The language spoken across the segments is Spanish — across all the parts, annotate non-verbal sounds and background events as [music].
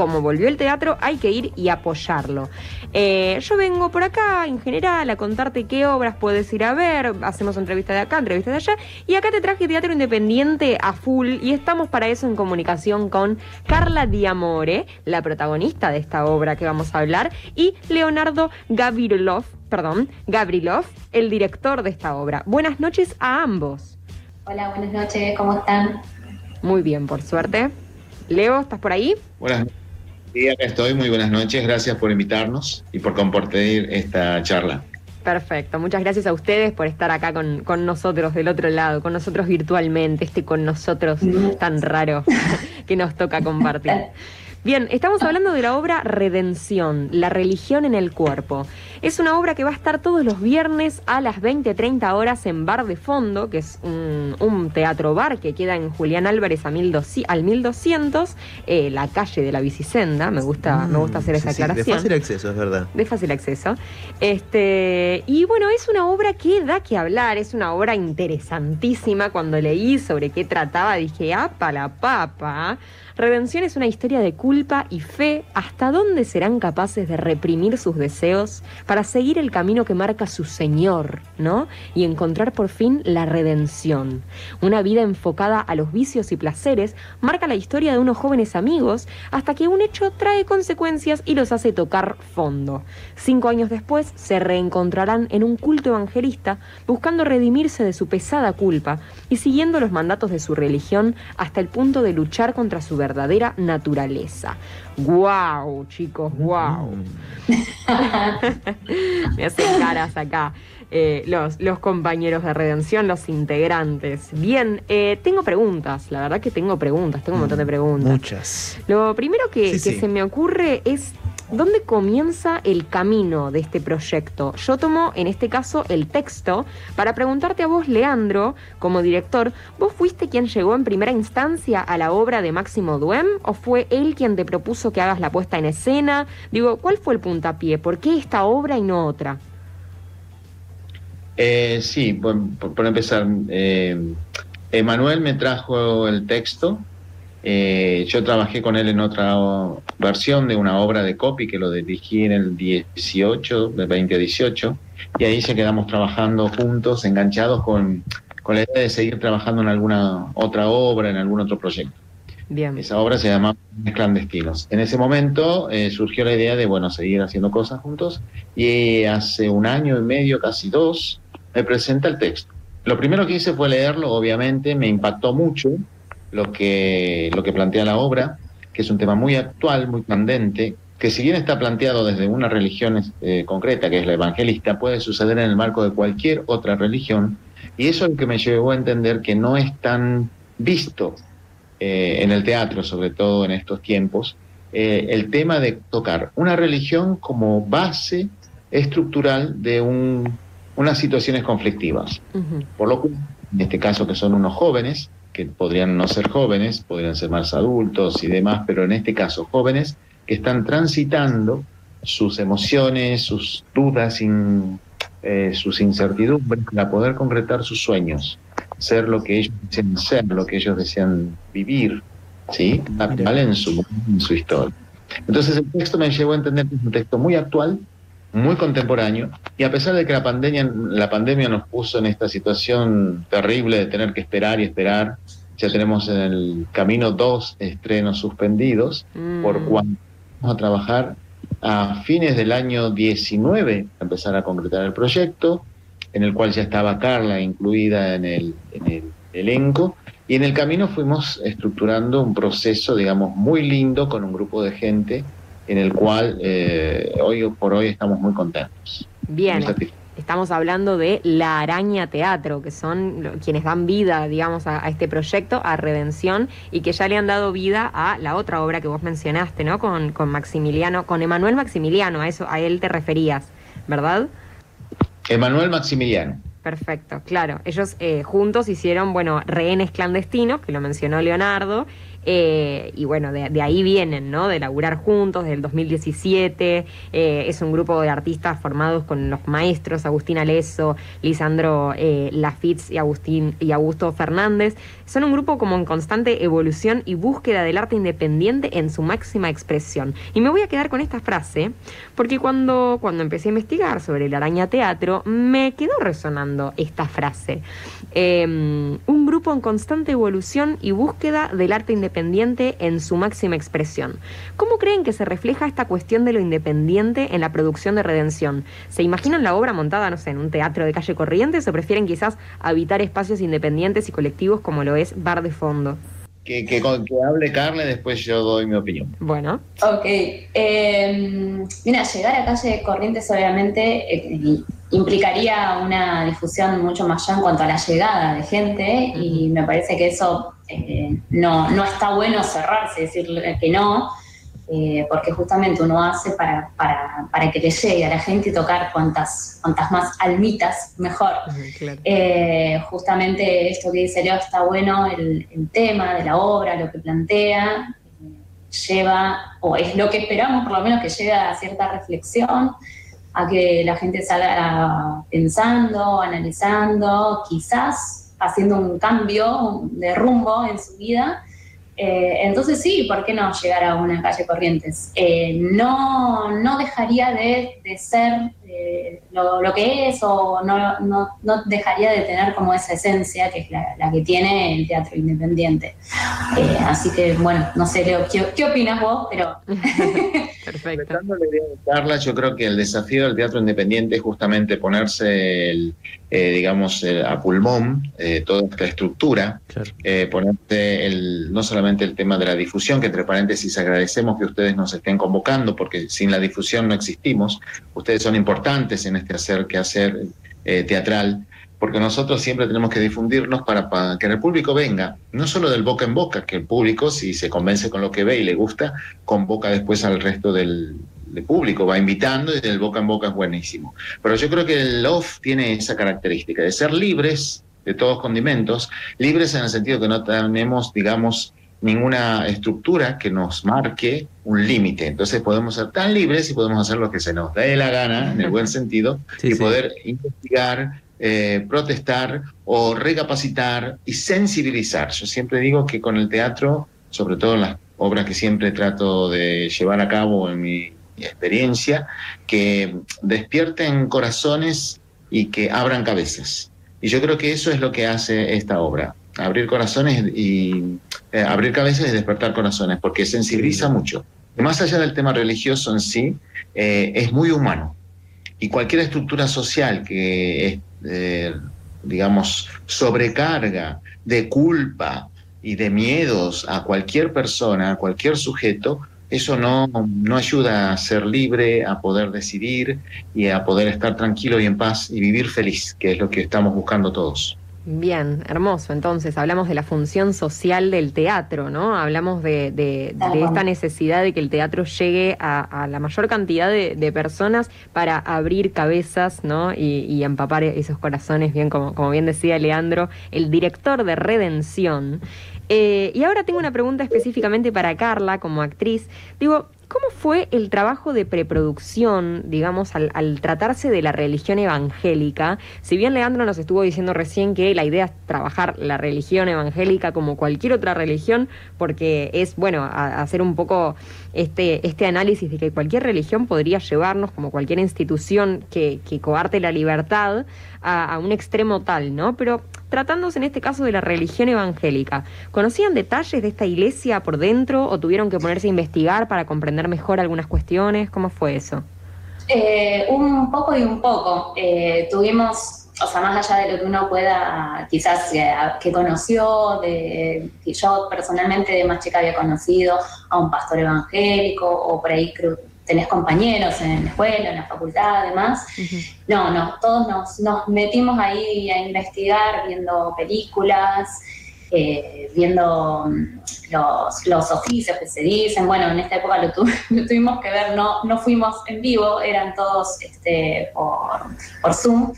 como volvió el teatro, hay que ir y apoyarlo. Eh, yo vengo por acá, en general, a contarte qué obras puedes ir a ver. Hacemos entrevista de acá, entrevista de allá. Y acá te traje teatro independiente a full. Y estamos para eso en comunicación con Carla Diamore, la protagonista de esta obra que vamos a hablar, y Leonardo Gavrilov, perdón, Gavrilov, el director de esta obra. Buenas noches a ambos. Hola, buenas noches, ¿cómo están? Muy bien, por suerte. Leo, ¿estás por ahí? Buenas noches. Sí, acá estoy. Muy buenas noches. Gracias por invitarnos y por compartir esta charla. Perfecto, muchas gracias a ustedes por estar acá con, con, nosotros del otro lado, con nosotros virtualmente, este con nosotros tan raro [laughs] que nos toca compartir. Bien, estamos hablando de la obra Redención, la religión en el cuerpo. Es una obra que va a estar todos los viernes a las 20-30 horas en Bar de Fondo, que es un, teatro bar que queda en Julián Álvarez al 1200, eh, la calle de la Bicicenda. Me gusta, me gusta hacer esa aclaración. de fácil acceso, es verdad. De fácil acceso. Este, y bueno, es una obra que da que hablar, es una obra interesantísima. Cuando leí sobre qué trataba, dije, ¡apa la papa! Redención es una historia de culpa y fe. ¿Hasta dónde serán capaces de reprimir sus deseos para seguir el camino que marca su Señor, ¿no? Y encontrar por fin la redención. Una vida enfocada a los vicios y placeres marca la historia de unos jóvenes amigos hasta que un hecho trae consecuencias y los hace tocar fondo. Cinco años después se reencontrarán en un culto evangelista buscando redimirse de su pesada culpa y siguiendo los mandatos de su religión hasta el punto de luchar contra su verdadera naturaleza. ¡Guau, chicos! ¡Guau! [laughs] Me hacen caras acá. Eh, los, los, compañeros de redención, los integrantes. Bien, eh, tengo preguntas, la verdad que tengo preguntas, tengo un montón de preguntas. Muchas. Lo primero que, que se me ocurre es ¿Dónde comienza el camino de este proyecto? Yo tomo en este caso el texto para preguntarte a vos, Leandro, como director, ¿vos fuiste quien llegó en primera instancia a la obra de Máximo Duem o fue él quien te propuso que hagas la puesta en escena? Digo, ¿cuál fue el puntapié? ¿Por qué esta obra y no otra? Eh, sí, por, por, empezar, eh, Emanuel me trajo el texto eh, yo trabajé con él en otra versión de una obra de copy que lo dirigí en el 18, del 2018, y ahí se quedamos trabajando juntos, enganchados con, con la idea de seguir trabajando en alguna otra obra, en algún otro proyecto. Bien. Esa obra se llama Clandestinos. En ese momento eh, surgió la idea de, bueno, seguir haciendo cosas juntos y hace un año y medio, casi dos, me presenta el texto. Lo primero que hice fue leerlo, obviamente, me impactó mucho, lo que, lo que plantea la obra, que es un tema muy actual, muy candente, que si bien está planteado desde una religión eh, concreta, que es la evangelista, puede suceder en el marco de cualquier otra religión, y eso es lo que me llevó a entender que no es tan visto eh, en el teatro, sobre todo en estos tiempos, eh, el tema de tocar una religión como base estructural de un, unas situaciones conflictivas. Por lo que, en este caso, que son unos jóvenes, que podrían no ser jóvenes, podrían ser más adultos y demás, pero en este caso jóvenes que están transitando sus emociones, sus dudas, eh, sus incertidumbres para poder concretar sus sueños, ser lo que ellos desean ser, lo que ellos desean vivir, ¿sí? Actual en su, en su historia. Entonces el texto me llevó a entender que es un texto muy actual, muy contemporáneo, y a pesar de que la pandemia, la pandemia nos puso en esta situación terrible de tener que esperar y esperar, ya tenemos en el camino dos estrenos suspendidos, por mm. cuanto vamos a trabajar a fines del año 19 a empezar a concretar el proyecto, en el cual ya estaba Carla incluida en el, en el elenco, y en el camino fuimos estructurando un proceso, digamos, muy lindo con un grupo de gente en el cual eh, hoy por hoy estamos muy contentos. Bien. Estamos hablando de La Araña Teatro, que son quienes dan vida, digamos, a, este proyecto, a Redención, y que ya le han dado vida a la otra obra que vos mencionaste, ¿no? Con, con Maximiliano, con Emanuel Maximiliano, a eso, a él te referías, ¿verdad? Emanuel Maximiliano. Perfecto, claro. Ellos eh, juntos hicieron, bueno, Rehenes Clandestinos, que lo mencionó Leonardo, Eh, y bueno, de, ahí vienen, ¿no? De laburar juntos, del 2017. Eh, es un grupo de artistas formados con los maestros Agustín Aleso, Lisandro eh, Lafitz y, Agustín, y Augusto Fernández. Son un grupo como en constante evolución y búsqueda del arte independiente en su máxima expresión. Y me voy a quedar con esta frase, porque cuando, cuando empecé a investigar sobre el araña teatro, me quedó resonando esta frase. Em, un grupo en constante evolución y búsqueda del arte independiente en su máxima expresión. ¿Cómo creen que se refleja esta cuestión de lo independiente en la producción de Redención? ¿Se imaginan la obra montada, no sé, en un teatro de calle Corrientes o prefieren quizás habitar espacios independientes y colectivos como lo es Bar de Fondo? Que, que, hable Carla después yo doy mi opinión. Bueno. Ok. Em, mira, llegar a calle Corrientes obviamente eh, implicaría una difusión mucho mayor en cuanto a la llegada de gente y me parece que eso eh, no, no está bueno cerrarse, decirle que no, eh, porque justamente uno hace para, para, para, que le llegue a la gente tocar cuantas, cuantas más almitas, mejor. Eh, justamente esto que dice Leo está bueno, el, el, tema de la obra, lo que plantea, lleva, o es lo que esperamos por lo menos que llegue a cierta reflexión, a que la gente salga pensando, analizando, quizás haciendo un cambio de rumbo en su vida eh, entonces sí, ¿por qué no llegar a una calle Corrientes? Eh, no, no dejaría de, ser eh, lo, que es o no, no, no, dejaría de tener como esa esencia que es la, que tiene el teatro independiente. así que bueno, no sé, Leo, ¿qué, opinas vos? Pero... [laughs] Perfecto. Carla, yo creo que el desafío del teatro independiente es justamente ponerse, el, digamos, a pulmón toda esta estructura, ponerte el, no solamente el tema de la difusión, que entre paréntesis agradecemos que ustedes nos estén convocando, porque sin la difusión no existimos. Ustedes son importantes en este hacer que hacer eh, teatral, porque nosotros siempre tenemos que difundirnos para, que el público venga, no solo del boca en boca, que el público, si se convence con lo que ve y le gusta, convoca después al resto del, público, va invitando y del boca en boca es buenísimo. Pero yo creo que el off tiene esa característica de ser libres de todos condimentos, libres en el sentido que no tenemos, digamos, ninguna estructura que nos marque un límite. Entonces podemos ser tan libres y podemos hacer lo que se nos dé la gana, en el buen [laughs] sentido, y poder investigar, eh, protestar o recapacitar y sensibilizar. Yo siempre digo que con el teatro, sobre todo en las obras que siempre trato de llevar a cabo en mi experiencia, que despierten corazones y que abran cabezas. Y yo creo que eso es lo que hace esta obra abrir corazones y eh, abrir cabezas y despertar corazones, porque sensibiliza mucho. más allá del tema religioso en sí, eh, es muy humano. Y cualquier estructura social que, eh, digamos, sobrecarga de culpa y de miedos a cualquier persona, a cualquier sujeto, eso no, no ayuda a ser libre, a poder decidir y a poder estar tranquilo y en paz y vivir feliz, que es lo que estamos buscando todos. Bien, hermoso. Entonces, hablamos de la función social del teatro, ¿no? Hablamos de, de, esta necesidad de que el teatro llegue a, la mayor cantidad de, personas para abrir cabezas, ¿no? Y, empapar esos corazones, bien, como, como bien decía Leandro, el director de Redención. Eh, y ahora tengo una pregunta específicamente para Carla, como actriz. Digo, ¿Cómo fue el trabajo de preproducción, digamos, al, tratarse de la religión evangélica? Si bien Leandro nos estuvo diciendo recién que la idea es trabajar la religión evangélica como cualquier otra religión, porque es, bueno, hacer un poco este, este análisis de que cualquier religión podría llevarnos, como cualquier institución que, que coarte la libertad, a, un extremo tal, ¿no? Pero tratándose en este caso de la religión evangélica, ¿conocían detalles de esta iglesia por dentro o tuvieron que ponerse a investigar para comprender mejor algunas cuestiones? ¿Cómo fue eso? Eh, un poco y un poco. Eh, tuvimos, o sea, más allá de lo que uno pueda, quizás eh, que conoció, de, que yo personalmente de más chica había conocido a un pastor evangélico o por ahí tenés compañeros en la escuela, en la facultad, además. No, no, todos nos, metimos ahí a investigar, viendo películas, eh, viendo mm, los, oficios que se dicen. Bueno, en esta época [laughs] lo, tuvimos que ver, no, no fuimos en vivo, eran todos este, por, por Zoom.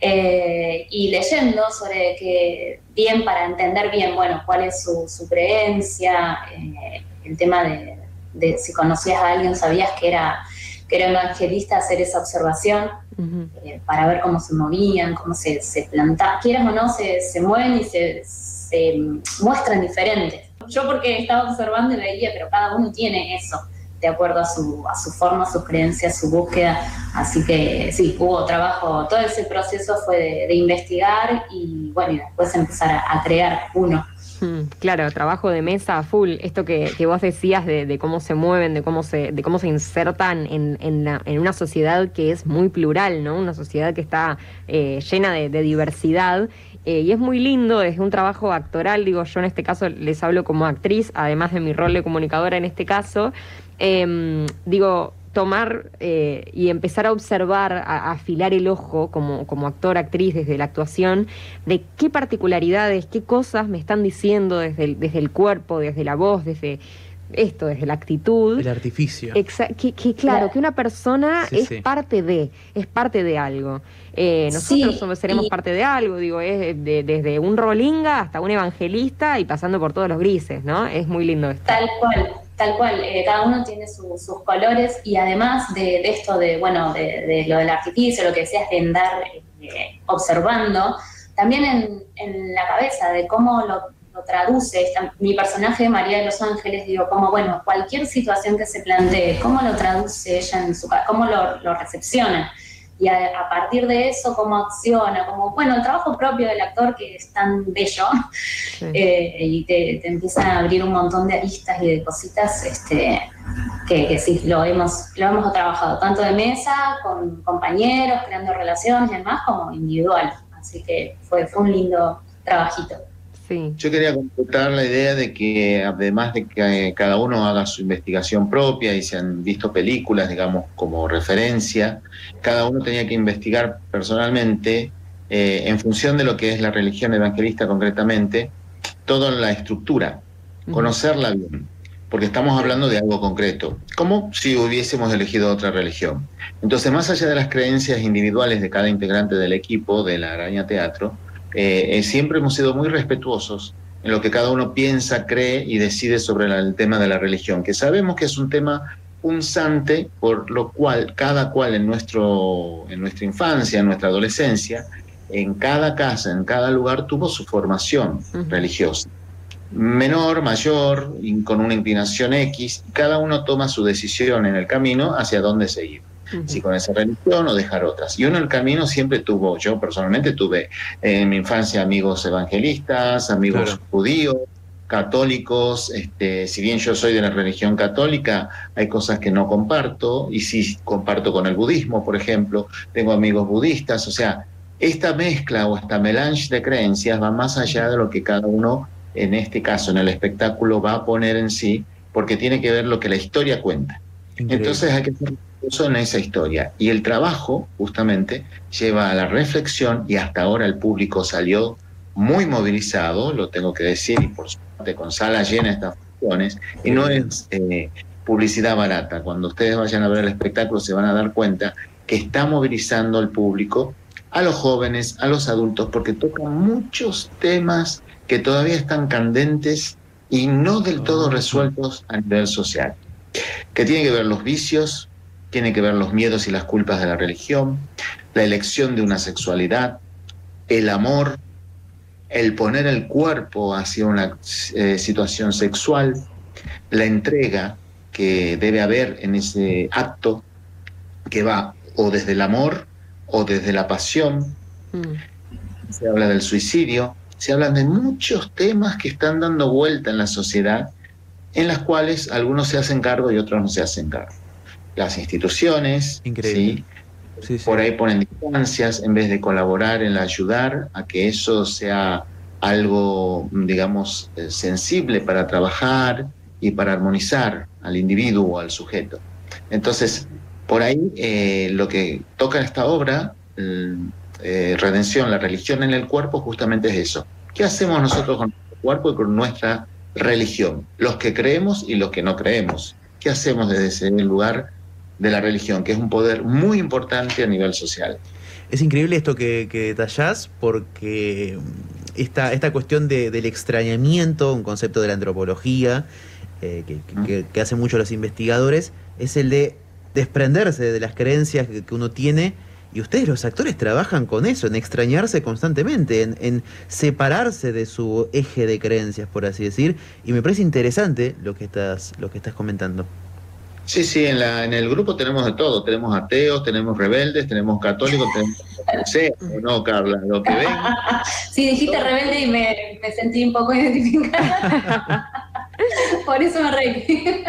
eh, y leyendo sobre que, bien para entender bien, bueno, cuál es su, creencia, eh, el tema de, si conocías a alguien, sabías que era, que era evangelista, hacer esa observación eh, para ver cómo se movían, cómo se, se plantaban, quieras o no, se, se mueven y se, se muestran diferentes. Yo porque estaba observando y veía, pero cada uno tiene eso de acuerdo a su, a su forma, sus creencias, su búsqueda. Así que sí, hubo trabajo, todo ese proceso fue de, investigar y bueno, y después empezar a, crear uno. Hmm, claro, trabajo de mesa full, esto que, que vos decías de, cómo se mueven, de cómo se, de cómo se insertan en, en, una sociedad que es muy plural, ¿no? Una sociedad que está eh, llena de, diversidad eh, y es muy lindo, es un trabajo actoral, digo, yo en este caso les hablo como actriz, además de mi rol de comunicadora en este caso, Em, digo, tomar eh, y empezar a observar, a, afilar el ojo como, como actor, actriz, desde la actuación, de qué particularidades, qué cosas me están diciendo desde el, desde el cuerpo, desde la voz, desde esto, desde la actitud. El artificio. que, claro, que una persona es parte de, es parte de algo. Eh, nosotros somos, seremos parte de algo, digo, es desde un rolinga hasta un evangelista y pasando por todos los grises, ¿no? Es muy lindo esto. Tal cual. Tal cual, eh, cada uno tiene sus colores y además de, esto de, bueno, de, lo del artificio, lo que decías de andar eh, observando, también en, la cabeza de cómo lo, traduce mi personaje María de los Ángeles, digo, como, bueno, cualquier situación que se plantee, cómo lo traduce ella en su cómo lo, lo recepciona y a, partir de eso cómo acciona, como, bueno, el trabajo propio del actor que es tan bello [laughs] eh, y te, empieza a abrir un montón de aristas y de cositas este, que, sí, lo hemos, lo hemos trabajado tanto de mesa, con compañeros, creando relaciones y demás, como individual. Así que fue, fue un lindo trabajito. Yo quería completar la idea de que además de que cada uno haga su investigación propia y se han visto películas, digamos, como referencia, cada uno tenía que investigar personalmente, eh, en función de lo que es la religión evangelista concretamente, toda la estructura, conocerla bien, porque estamos hablando de algo concreto, como si hubiésemos elegido otra religión. Entonces, más allá de las creencias individuales de cada integrante del equipo de la Araña Teatro, eh, eh, siempre hemos sido muy respetuosos en lo que cada uno piensa, cree y decide sobre el tema de la religión, que sabemos que es un tema punzante, por lo cual cada cual en, nuestro, en nuestra infancia, en nuestra adolescencia, en cada casa, en cada lugar tuvo su formación religiosa. Menor, mayor, con una inclinación X, cada uno toma su decisión en el camino hacia dónde seguir si con esa religión o dejar otras. Y uno en el camino siempre tuvo, yo personalmente tuve en mi infancia amigos evangelistas, amigos judíos, católicos, este, si bien yo soy de la religión católica, hay cosas que no comparto, y sí comparto con el budismo, por ejemplo, tengo amigos budistas, o sea, esta mezcla o esta melange de creencias va más allá de lo que cada uno, en este caso, en el espectáculo, va a poner en sí, porque tiene que ver lo que la historia cuenta. Entonces hay que en esa historia. Y el trabajo, justamente, lleva a la reflexión y hasta ahora el público salió muy movilizado, lo tengo que decir, y por suerte con sala llena estas funciones, y no es eh, publicidad barata. Cuando ustedes vayan a ver el espectáculo se van a dar cuenta que está movilizando al público, a los jóvenes, a los adultos, porque toca muchos temas que todavía están candentes y no del todo resueltos a nivel social, que tienen que ver los vicios, tiene que ver los miedos y las culpas de la religión, la elección de una sexualidad, el amor, el poner el cuerpo hacia una eh, situación sexual, la entrega que debe haber en ese acto que va o desde el amor o desde la pasión. Mm. Se habla del suicidio, se hablan de muchos temas que están dando vuelta en la sociedad, en las cuales algunos se hacen cargo y otros no se hacen cargo las instituciones, ¿sí? por ahí ponen distancias en vez de colaborar en ayudar a que eso sea algo, digamos, eh, sensible para trabajar y para armonizar al individuo o al sujeto. Entonces, por ahí eh, lo que toca esta obra, eh, Redención, la religión en el cuerpo, justamente es eso. ¿Qué hacemos nosotros con nuestro cuerpo y con nuestra religión? Los que creemos y los que no creemos. ¿Qué hacemos desde ese lugar de la religión, que es un poder muy importante a nivel social. Es increíble esto que, que detallás porque esta, esta cuestión del extrañamiento, un concepto de la antropología eh, que, que, hacen mucho los investigadores, es el de desprenderse de las creencias que, uno tiene. Y ustedes los actores trabajan con eso, en extrañarse constantemente, en, en, separarse de su eje de creencias, por así decir. Y me parece interesante lo que estás, lo que estás comentando. Sí, sí, en, la, en el grupo tenemos de todo. Tenemos ateos, tenemos rebeldes, tenemos católicos, tenemos... [laughs] sé, no, Carla, lo que ven. [laughs] Sí, dijiste rebelde y me, me sentí un poco [laughs] identificada. Por eso me reí.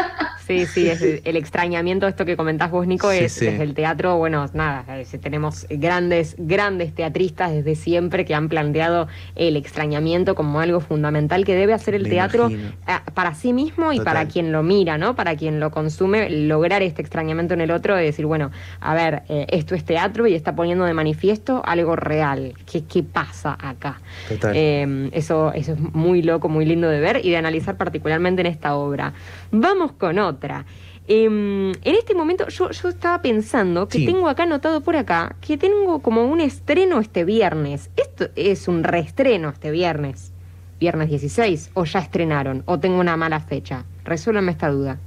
Sí, sí, es el extrañamiento, esto que comentás vos, Nico, es el teatro, bueno, nada, tenemos grandes, grandes teatristas desde siempre que han planteado el extrañamiento como algo fundamental que debe hacer el teatro para sí mismo y para quien lo mira, ¿no? Para quien lo consume, lograr este extrañamiento en el otro y decir, bueno, a ver, eh, esto es teatro y está poniendo de manifiesto algo real. ¿Qué, qué pasa acá? Eh, eso, eso es muy loco, muy lindo de ver y de analizar particularmente en esta obra. Vamos con otra. Em, en este momento yo, estaba pensando que tengo acá anotado por acá que tengo como un estreno este viernes. Esto es un reestreno este viernes. Viernes 16. O ya estrenaron. O tengo una mala fecha. Resuélvame esta duda.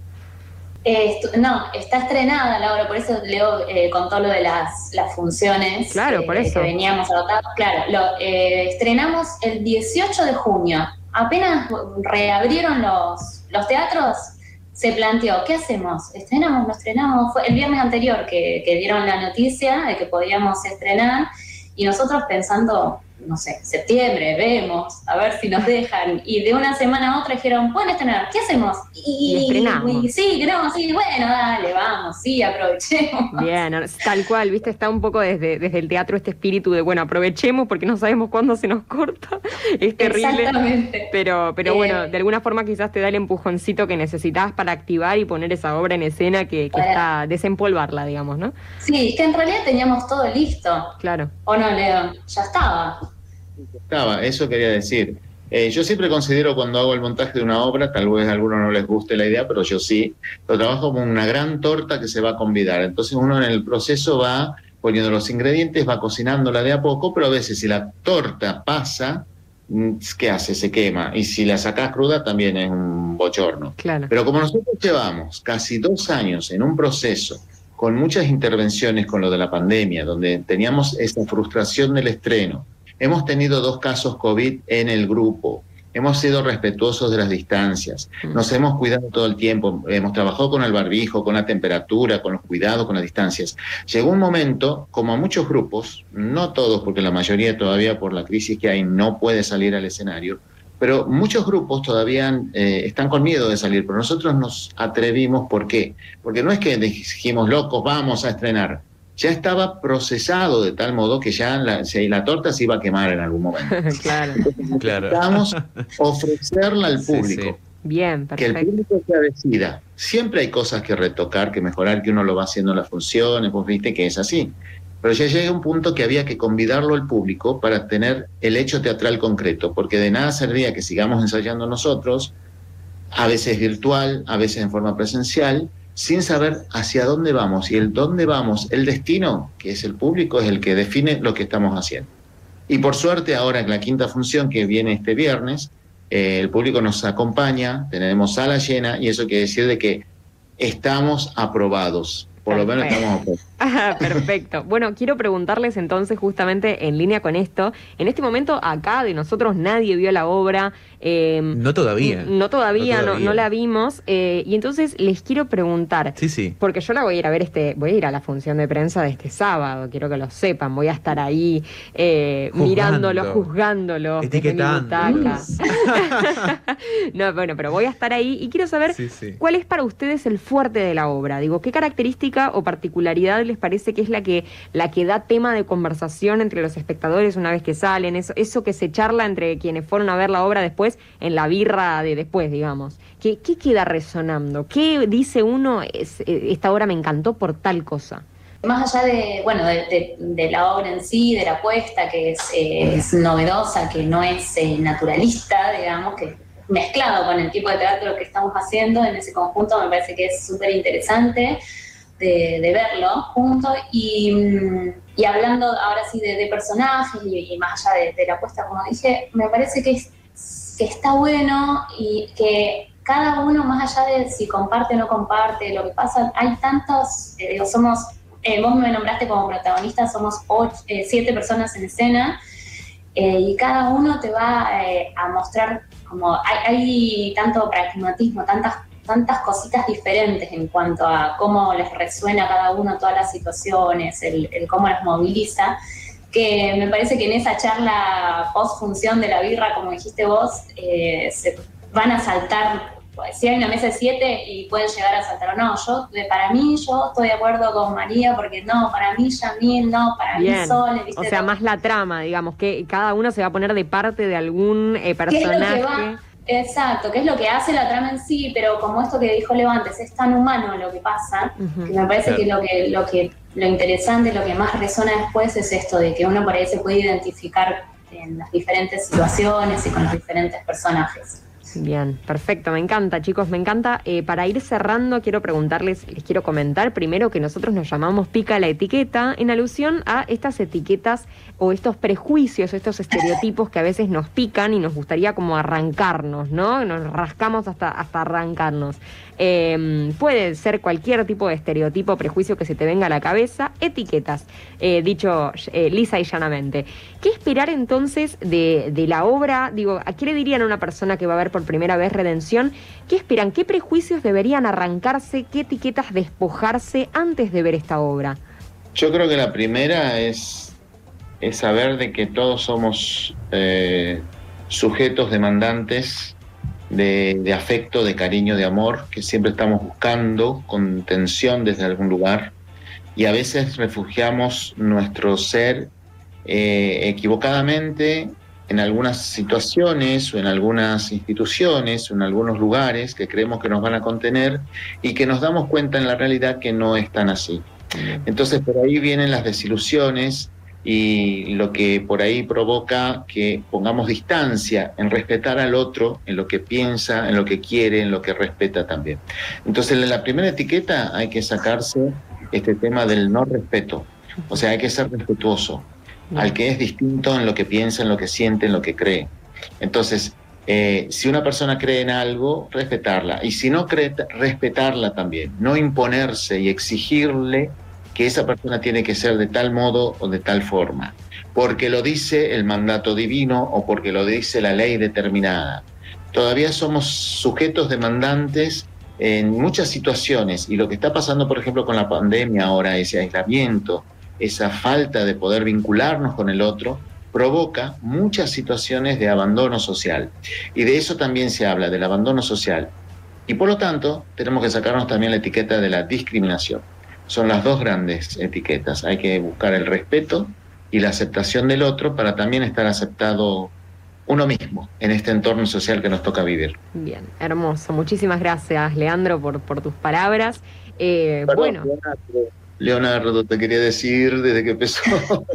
no, está estrenada la obra, por eso Leo eh, contó lo de las, las funciones claro, por eso. que veníamos agotados. Claro, lo eh, estrenamos el 18 de junio. Apenas reabrieron los, los teatros, se planteó, ¿qué hacemos? ¿Estrenamos? ¿No estrenamos? Fue el viernes anterior que, que dieron la noticia de que podíamos estrenar y nosotros pensando, no sé, septiembre, vemos, a ver si nos dejan. Y de una semana a otra dijeron, pueden estrenar, ¿qué hacemos? Y, y, sí, queremos, sí, bueno, dale, vamos, sí, aprovechemos. [laughs] Bien, tal cual, viste, está un poco desde, desde el teatro este espíritu de, bueno, aprovechemos porque no sabemos cuándo se nos corta. [laughs] Es terrible. Exactamente. Pero, pero bueno, eh, de alguna forma quizás te da el empujoncito que necesitabas para activar y poner esa obra en escena que, que está, desempolvarla, digamos, ¿no? Sí, que en realidad teníamos todo listo. Claro. ¿O no, Leo? Ya estaba. Estaba, eso quería decir. Eh, yo siempre considero cuando hago el montaje de una obra, tal vez a algunos no les guste la idea, pero yo sí, lo trabajo como una gran torta que se va a convidar. Entonces uno en el proceso va poniendo los ingredientes, va cocinándola de a poco, pero a veces si la torta pasa, mm, ¿qué hace? Se quema. Y si la sacás cruda también es un bochorno. Claro. Pero como nosotros llevamos casi dos años en un proceso con muchas intervenciones con lo de la pandemia, donde teníamos esa frustración del estreno, Hemos tenido dos casos COVID en el grupo. Hemos sido respetuosos de las distancias. Nos hemos cuidado todo el tiempo. Hemos trabajado con el barbijo, con la temperatura, con los cuidados, con las distancias. Llegó un momento, como a muchos grupos, no todos, porque la mayoría todavía por la crisis que hay no puede salir al escenario, pero muchos grupos todavía eh, están con miedo de salir, pero nosotros nos atrevimos, ¿por qué? Porque no es que dijimos, locos, vamos a estrenar ya estaba procesado de tal modo que ya la, la torta se iba a quemar en algún momento. [laughs] claro. Necesitamos [laughs] ofrecerla al público. Bien, perfecto. Que el público se decida. Siempre hay cosas que retocar, que mejorar, que uno lo va haciendo en las funciones, vos viste que es así. Pero ya llega un punto que había que convidarlo al público para tener el hecho teatral concreto, porque de nada servía que sigamos ensayando nosotros, a veces virtual, a veces en forma presencial, sin saber hacia dónde vamos. Y el dónde vamos, el destino, que es el público, es el que define lo que estamos haciendo. Y por suerte, ahora en la quinta función que viene este viernes, eh, el público nos acompaña, tenemos sala llena y eso quiere decir de que estamos aprobados. Por lo menos estamos [laughs] aprobados. perfecto. Bueno, quiero preguntarles entonces, justamente en línea con esto, en este momento acá de nosotros nadie vio la obra. Em, no todavía. No todavía, no, la vimos. Eh, y entonces les quiero preguntar. Sí, sí. Porque yo la voy a ir a ver este, voy a ir a la función de prensa de este sábado, quiero que lo sepan, voy a estar ahí eh, mirándolo, juzgándolo. Etiquetando. [laughs] no, bueno, pero voy a estar ahí y quiero saber cuál es para ustedes el fuerte de la obra. Digo, ¿qué o particularidad les parece que es la que, la que da tema de conversación entre los espectadores una vez que salen? Eso, eso que se charla entre quienes fueron a ver la obra después en la birra de después, digamos. ¿Qué, qué queda resonando? ¿Qué dice uno, eh, esta obra me encantó por tal cosa? Más allá de, bueno, de, la obra en sí, de la apuesta, que es, eh, novedosa, que no es eh, naturalista, digamos, que mezclado con el tipo de teatro que estamos haciendo en ese conjunto, me parece que es súper interesante de, verlo juntos y, mm, y, hablando ahora sí de, personajes y, más allá de, la apuesta, como dije, me parece que, que está bueno y que cada uno, más allá de si comparte o no comparte, lo que pasa, hay tantos, eh, digo, somos, eh, vos me nombraste como protagonista, somos ocho, eh, siete personas en escena, y cada uno te va a mostrar como hay, hay, tanto pragmatismo, tantas tantas cositas diferentes en cuanto a cómo les resuena a cada uno todas las situaciones, el, cómo las moviliza, que me parece que en esa charla post función de la birra, como dijiste vos, eh, se van a saltar, pues, si hay una mesa de siete y pueden llegar a saltar o no. Yo, para mí, yo estoy de acuerdo con María, porque no, para mí Yamil, no, para mí Sol. O sea, más la trama, digamos, que cada uno se va a poner de parte de algún eh, personaje. Exacto, que es lo que hace la trama en sí, pero como esto que dijo Leo antes, es tan humano lo que pasa, que me parece que lo que lo que lo interesante, lo que más resona después es esto de que uno por ahí se puede identificar en las diferentes situaciones y con los diferentes personajes. Bien, perfecto, me encanta, chicos, me encanta. Eh, para ir cerrando, quiero preguntarles, les quiero comentar primero que nosotros nos llamamos pica la etiqueta en alusión a estas etiquetas o estos prejuicios, estos estereotipos que a veces nos pican y nos gustaría como arrancarnos, ¿no? Nos rascamos hasta, hasta arrancarnos. Em, puede ser cualquier tipo de estereotipo, prejuicio que se te venga a la cabeza, etiquetas, eh, dicho eh, lisa y llanamente. ¿Qué esperar entonces de, la obra? Digo, ¿a qué le dirían a una persona que va a ver por primera vez Redención? ¿Qué esperan? ¿Qué prejuicios deberían arrancarse? ¿Qué etiquetas despojarse antes de ver esta obra? Yo creo que la primera es, es saber de que todos somos eh, sujetos demandantes de, afecto, de cariño, de amor, que siempre estamos buscando con tensión desde algún lugar y a veces refugiamos nuestro ser eh, equivocadamente en algunas situaciones o en algunas instituciones o en algunos lugares que creemos que nos van a contener y que nos damos cuenta en la realidad que no es tan así. Entonces por ahí vienen las desilusiones y lo que por ahí provoca que pongamos distancia en respetar al otro, en lo que piensa, en lo que quiere, en lo que respeta también. Entonces, en la primera etiqueta hay que sacarse este tema del no respeto, o sea, hay que ser respetuoso al que es distinto en lo que piensa, en lo que siente, en lo que cree. Entonces, eh, si una persona cree en algo, respetarla. Y si no cree, respetarla también. No imponerse y exigirle que esa persona tiene que ser de tal modo o de tal forma, porque lo dice el mandato divino o porque lo dice la ley determinada. Todavía somos sujetos demandantes en muchas situaciones y lo que está pasando, por ejemplo, con la pandemia ahora, ese aislamiento, esa falta de poder vincularnos con el otro, provoca muchas situaciones de abandono social. Y de eso también se habla, del abandono social. Y por lo tanto, tenemos que sacarnos también la etiqueta de la discriminación son las dos grandes etiquetas. Hay que buscar el respeto y la aceptación del otro para también estar aceptado uno mismo en este entorno social que nos toca vivir. Bien, hermoso. Muchísimas gracias, Leandro, por, por tus palabras. Eh, bueno. Leonardo, te quería decir desde que empezó. [laughs]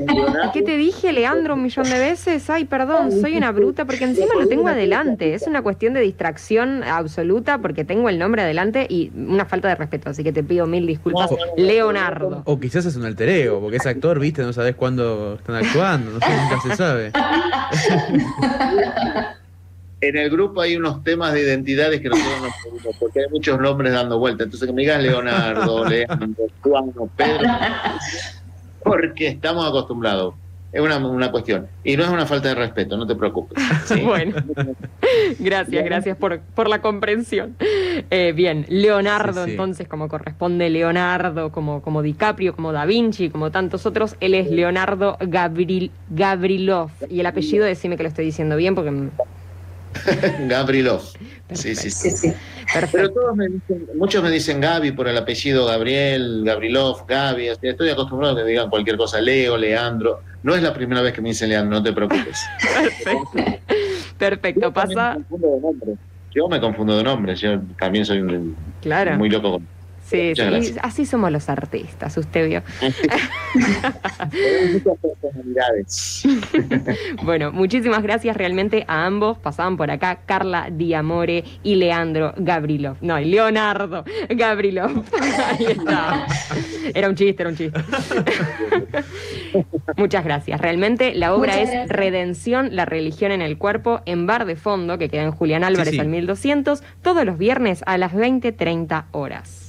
¿Qué te dije, Leandro, un millón de veces? Ay, perdón, soy una bruta, porque encima lo tengo adelante. Es una cuestión de distracción absoluta, porque tengo el nombre adelante y una falta de respeto, así que te pido mil disculpas. Leonardo. O quizás es un altereo, porque es actor, viste, no sabes cuándo están actuando, no sé, nunca se sabe. [laughs] en el grupo hay unos temas de identidades que nosotros no podemos, porque hay muchos nombres dando vuelta. Entonces que me digas Leonardo, [laughs] Leandro, Juan, Pedro, porque estamos acostumbrados. Es una, una, cuestión. Y no es una falta de respeto, no te preocupes. [laughs] bueno, gracias, gracias por, por la comprensión. Eh, bien, Leonardo, entonces, como corresponde Leonardo, como, como DiCaprio, como Da Vinci, como tantos otros, él es Leonardo Gabril, Gabrilov. Y el apellido, decime que lo estoy diciendo bien, porque [laughs] Gabrilov. Sí, sí, sí. Pero todos me dicen, muchos me dicen Gaby por el apellido Gabriel, Gabrilov, Gaby. Estoy acostumbrado a que digan cualquier cosa, Leo, Leandro. No es la primera vez que me dicen Leandro, no te preocupes. [laughs] Perfecto. Perfecto, pasa. Yo me confundo de nombre, yo también soy un, claro. muy loco con Sí, sí, así somos los artistas, usted vio. Tenemos muchas personalidades. Bueno, muchísimas gracias realmente a ambos. Pasaban por acá Carla Diamore y Leandro Gabrilov. No, y Leonardo Gabrilov. [laughs] Ahí está. Era un chiste, era un chiste. [laughs] Muchas gracias. Realmente la obra es. Redención, la religión en el cuerpo, en Bar de Fondo, que queda en Julián Álvarez sí. al 1200, todos los viernes a las 20.30 horas.